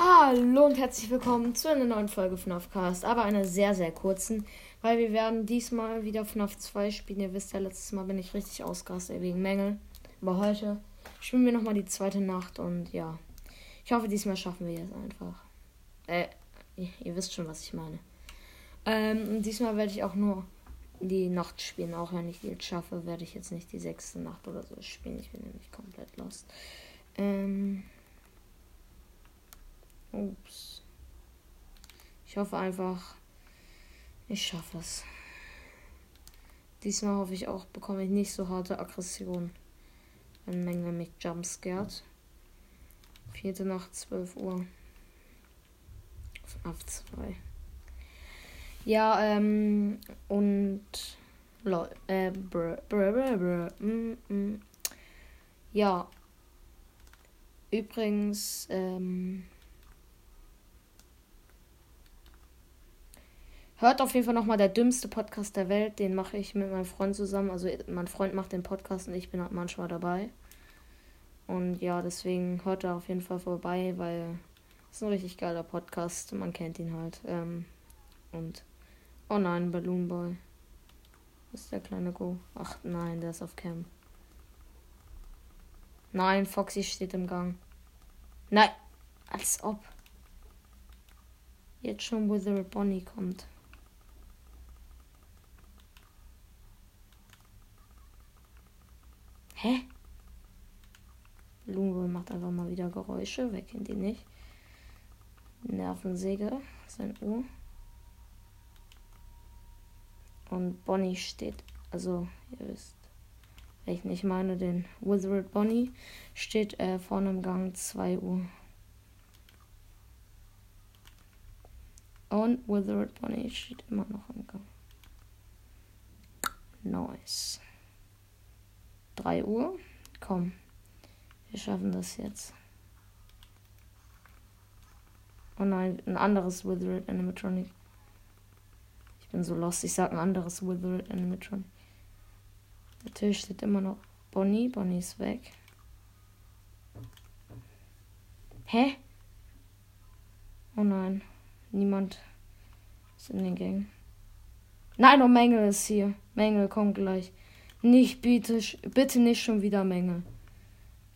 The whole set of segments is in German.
Hallo und herzlich willkommen zu einer neuen Folge FNAF Cast, aber einer sehr, sehr kurzen, weil wir werden diesmal wieder FNAF 2 spielen. Ihr wisst ja, letztes Mal bin ich richtig ausgerastet wegen Mängel. Aber heute spielen wir nochmal die zweite Nacht und ja, ich hoffe, diesmal schaffen wir es einfach. Äh, ihr wisst schon, was ich meine. Ähm, und diesmal werde ich auch nur die Nacht spielen, auch wenn ich die jetzt schaffe, werde ich jetzt nicht die sechste Nacht oder so spielen. Ich bin nämlich komplett lost. Ähm. Ups. Ich hoffe einfach, ich schaffe es. Diesmal hoffe ich auch, bekomme ich nicht so harte Aggression. Wenn Menge mich jumpscared. Vierte Nacht, 12 Uhr. Auf 2. Ja, ähm, und. Lol, äh, brr, brr, brr, brr, mm, mm. Ja. Übrigens, ähm. Hört auf jeden Fall nochmal der dümmste Podcast der Welt. Den mache ich mit meinem Freund zusammen. Also mein Freund macht den Podcast und ich bin halt manchmal dabei. Und ja, deswegen hört da auf jeden Fall vorbei, weil es ist ein richtig geiler Podcast. Man kennt ihn halt. Ähm, und oh nein, Balloon Boy. Was ist der kleine Go? Ach nein, der ist auf Cam. Nein, Foxy steht im Gang. Nein, als ob. Jetzt schon Withered Bonnie kommt. Hä? Lungo macht einfach mal wieder Geräusche. Wer kennt ihn nicht? Nervensäge, sein Uhr. Und Bonnie steht, also ihr wisst, welchen ich meine, den Withered Bonnie, steht äh, vorne im Gang 2 Uhr. Und Withered Bonnie steht immer noch im Gang. Nice. 3 Uhr. Komm, wir schaffen das jetzt. Oh nein, ein anderes Withered Animatronic. Ich bin so lost, ich sag ein anderes Withered Animatronic. Natürlich steht immer noch Bonnie. Bonnie ist weg. Hä? Oh nein, niemand ist in den Gängen. Nein, oh Mängel ist hier. Mängel kommt gleich. Nicht bitte, bitte nicht schon wieder Menge.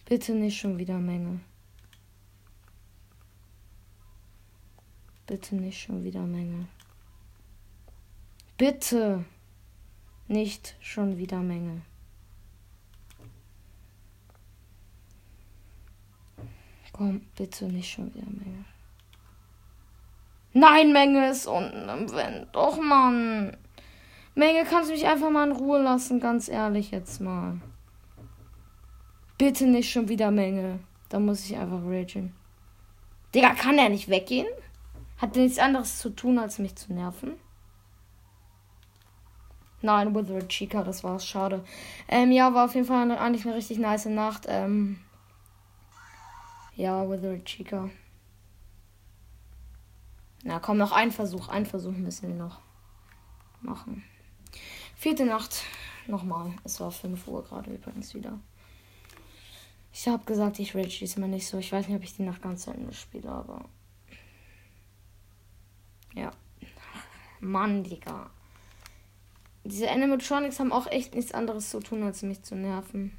Bitte nicht schon wieder Menge. Bitte nicht schon wieder Menge. Bitte nicht schon wieder Menge. Komm, bitte nicht schon wieder Menge. Nein, Menge ist unten im Wind. Doch, Mann. Menge, kannst du mich einfach mal in Ruhe lassen, ganz ehrlich jetzt mal. Bitte nicht schon wieder Menge. Da muss ich einfach ragen. Digga, kann er nicht weggehen? Hat er nichts anderes zu tun, als mich zu nerven? Nein, Withered Chica, das war's, schade. Ähm, ja, war auf jeden Fall eigentlich eine richtig nice Nacht. Ähm, ja, Withered Chica. Na komm, noch ein Versuch. Ein Versuch müssen wir noch machen. Vierte Nacht. Nochmal. Es war 5 Uhr gerade übrigens wieder. Ich habe gesagt, ich rage diesmal nicht so. Ich weiß nicht, ob ich die Nacht ganz zu Ende spiele, aber. Ja. Mann, Digga. Diese Animatronics haben auch echt nichts anderes zu tun, als mich zu nerven.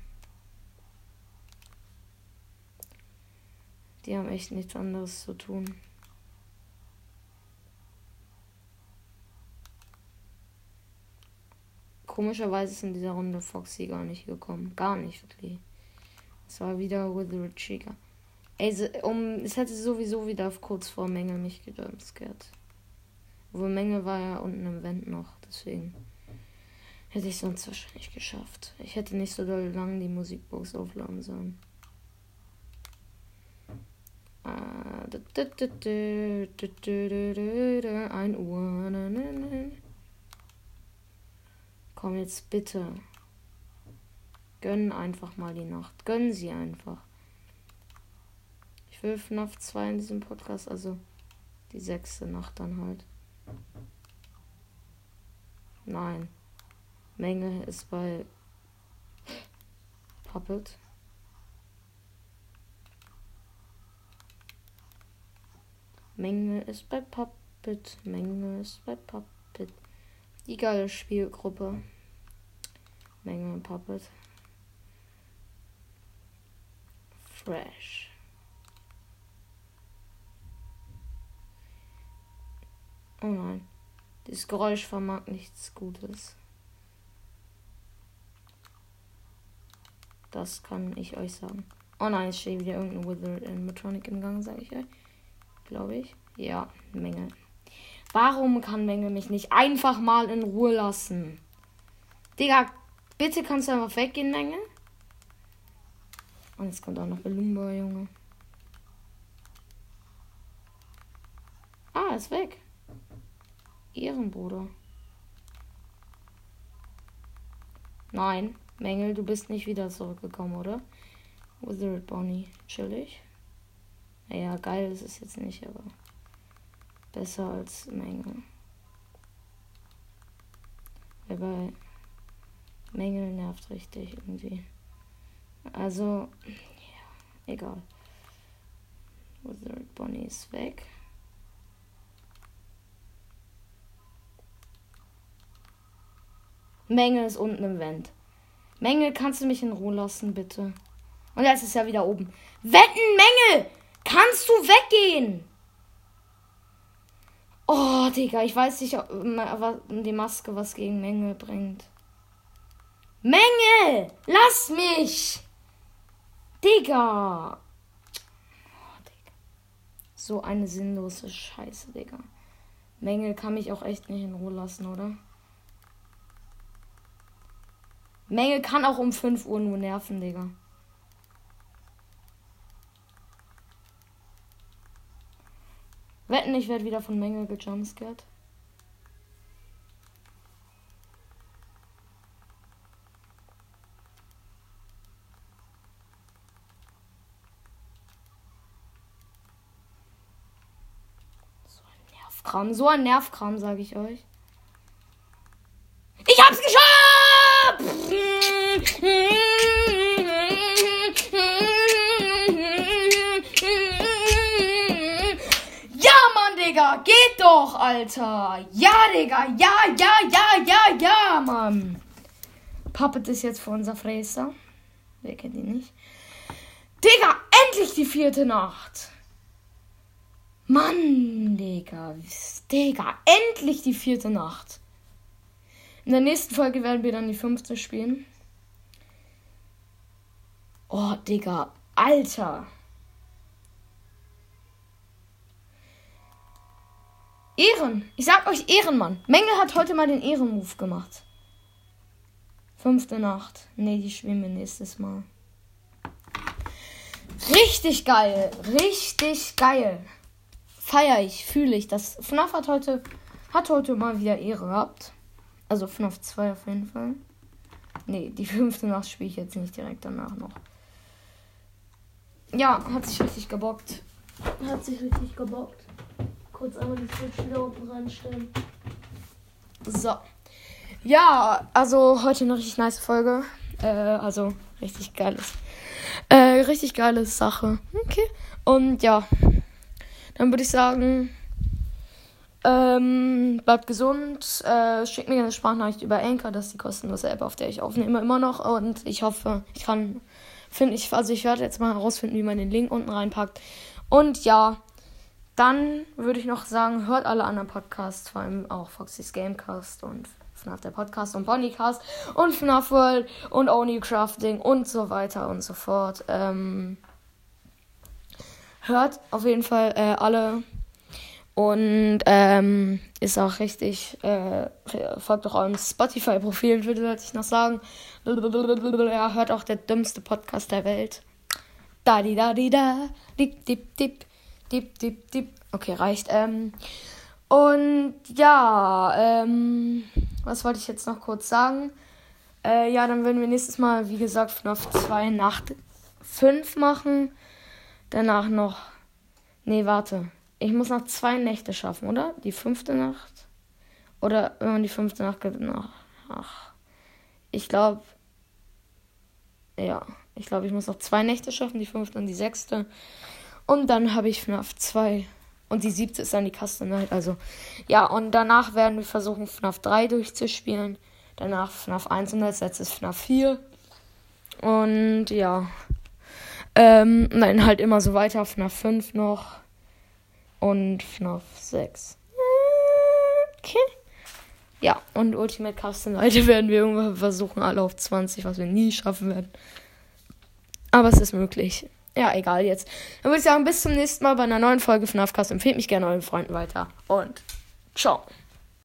Die haben echt nichts anderes zu tun. Komischerweise ist in dieser Runde Foxy gar nicht gekommen. Gar nicht, wirklich. Es war wieder Withered Chica. Ey, so, um, es hätte sowieso wieder kurz vor Menge mich gedumpscared. Obwohl Menge war ja unten im Vent noch, deswegen hätte ich sonst wahrscheinlich geschafft. Ich hätte nicht so doll lang die Musikbox aufladen sollen. Ein Uhr. Komm jetzt bitte. Gönn einfach mal die Nacht. Gönn sie einfach. Ich will FNAF 2 in diesem Podcast, also die sechste Nacht dann halt. Nein. Menge ist bei Puppet. Menge ist bei Puppet. Menge ist bei Puppet. Die geile Spielgruppe. Menge Puppet. Fresh. Oh nein. Dieses Geräusch vermag nichts Gutes. Das kann ich euch sagen. Oh nein, es steht wieder irgendein Withered Animatronic im Gang, sage ich euch. Glaube ich. Ja, Menge. Warum kann Menge mich nicht einfach mal in Ruhe lassen? Digga, bitte kannst du einfach weggehen, Menge. Und jetzt kommt auch noch Belumba, Junge. Ah, ist weg. Ehrenbruder. Nein, Mängel, du bist nicht wieder zurückgekommen, oder? Withered Bonnie. Chillig. Naja, geil ist es jetzt nicht, aber besser als Mängel. Aber Mängel nervt richtig irgendwie. Also, ja, egal. Withered Bonnie ist weg. Mängel ist unten im Vent. Mängel, kannst du mich in Ruhe lassen, bitte? Und jetzt ist er wieder oben. Wetten, Mängel! Kannst du weggehen? Oh, Digga, ich weiß nicht, ob die Maske was gegen Mängel bringt. Mängel! Lass mich! Digga! Digga. So eine sinnlose Scheiße, Digga. Mängel kann mich auch echt nicht in Ruhe lassen, oder? Mängel kann auch um 5 Uhr nur nerven, Digga. Wetten, ich werde wieder von Mängel gejumpscared. So ein Nervkram, so ein Nervkram, sage ich euch. Ich hab's geschafft! Digga, geht doch, Alter. Ja, Digga, ja, ja, ja, ja, ja, Mann. Puppet ist jetzt vor unser Fräser. Wer kennt ihn nicht? Digga, endlich die vierte Nacht. Mann, Digga. Digga, endlich die vierte Nacht. In der nächsten Folge werden wir dann die fünfte spielen. Oh, Digga. Alter. Ehren. Ich sag euch Ehrenmann. Menge hat heute mal den Ehrenmove gemacht. Fünfte Nacht. Nee, die spielen wir nächstes Mal. Richtig geil. Richtig geil. Feier ich, fühle ich. Das FNAF hat heute, hat heute mal wieder Ehre gehabt. Also FNAF 2 auf jeden Fall. Nee, die fünfte Nacht spiele ich jetzt nicht direkt danach noch. Ja, hat sich richtig gebockt. Hat sich richtig gebockt kurz einmal die Switch wieder unten reinstellen. So. Ja, also heute eine richtig nice Folge. Äh, also richtig geiles. Äh, richtig geile Sache. Okay. Und ja. Dann würde ich sagen. Ähm, bleibt gesund. Äh, schickt mir eine Sprachnachricht über Anchor. Das ist die kostenlose App, auf der ich aufnehme immer noch. Und ich hoffe, ich kann. Finde ich, also ich werde jetzt mal herausfinden, wie man den Link unten reinpackt. Und ja, dann würde ich noch sagen, hört alle anderen Podcasts, vor allem auch Foxys Gamecast und FNAF der Podcast und Bonnycast und FNAF World und Only Crafting und so weiter und so fort. Ähm, hört auf jeden Fall äh, alle und ähm, ist auch richtig, äh, folgt auch eurem Spotify-Profil, würde ich noch sagen. Ja, hört auch der dümmste Podcast der Welt. Da di da di da, dip dip dip. Dip, dip, dip. Okay, reicht. Ähm, und ja, ähm, was wollte ich jetzt noch kurz sagen? Äh, ja, dann würden wir nächstes Mal, wie gesagt, FNAF 2 Nacht 5 machen. Danach noch. Nee, warte. Ich muss noch zwei Nächte schaffen, oder? Die fünfte Nacht? Oder wenn man die fünfte Nacht nach. Ach. Ich glaube. Ja. Ich glaube, ich muss noch zwei Nächte schaffen, die fünfte und die sechste. Und dann habe ich FNAF 2 Und die siebte ist dann die Custom Night. Also, ja, und danach werden wir versuchen, FNAF 3 durchzuspielen. Danach FNAF 1 und als letztes FNAF 4. Und ja. Ähm, nein, halt immer so weiter. FNAF 5 noch. Und FNAF 6. Okay. Ja, und Ultimate Custom Leute werden wir irgendwann versuchen, alle auf 20, was wir nie schaffen werden. Aber es ist möglich. Ja, egal jetzt. Dann würde ich sagen, bis zum nächsten Mal bei einer neuen Folge von Afcast. Empfehlt mich gerne euren Freunden weiter. Und ciao.